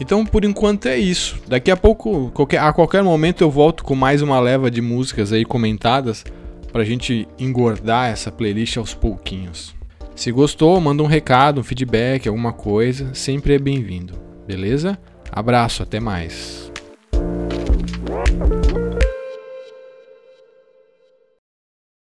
Então, por enquanto é isso. Daqui a pouco, qualquer, a qualquer momento eu volto com mais uma leva de músicas aí comentadas pra gente engordar essa playlist aos pouquinhos. Se gostou, manda um recado, um feedback, alguma coisa, sempre é bem-vindo. Beleza? Abraço, até mais.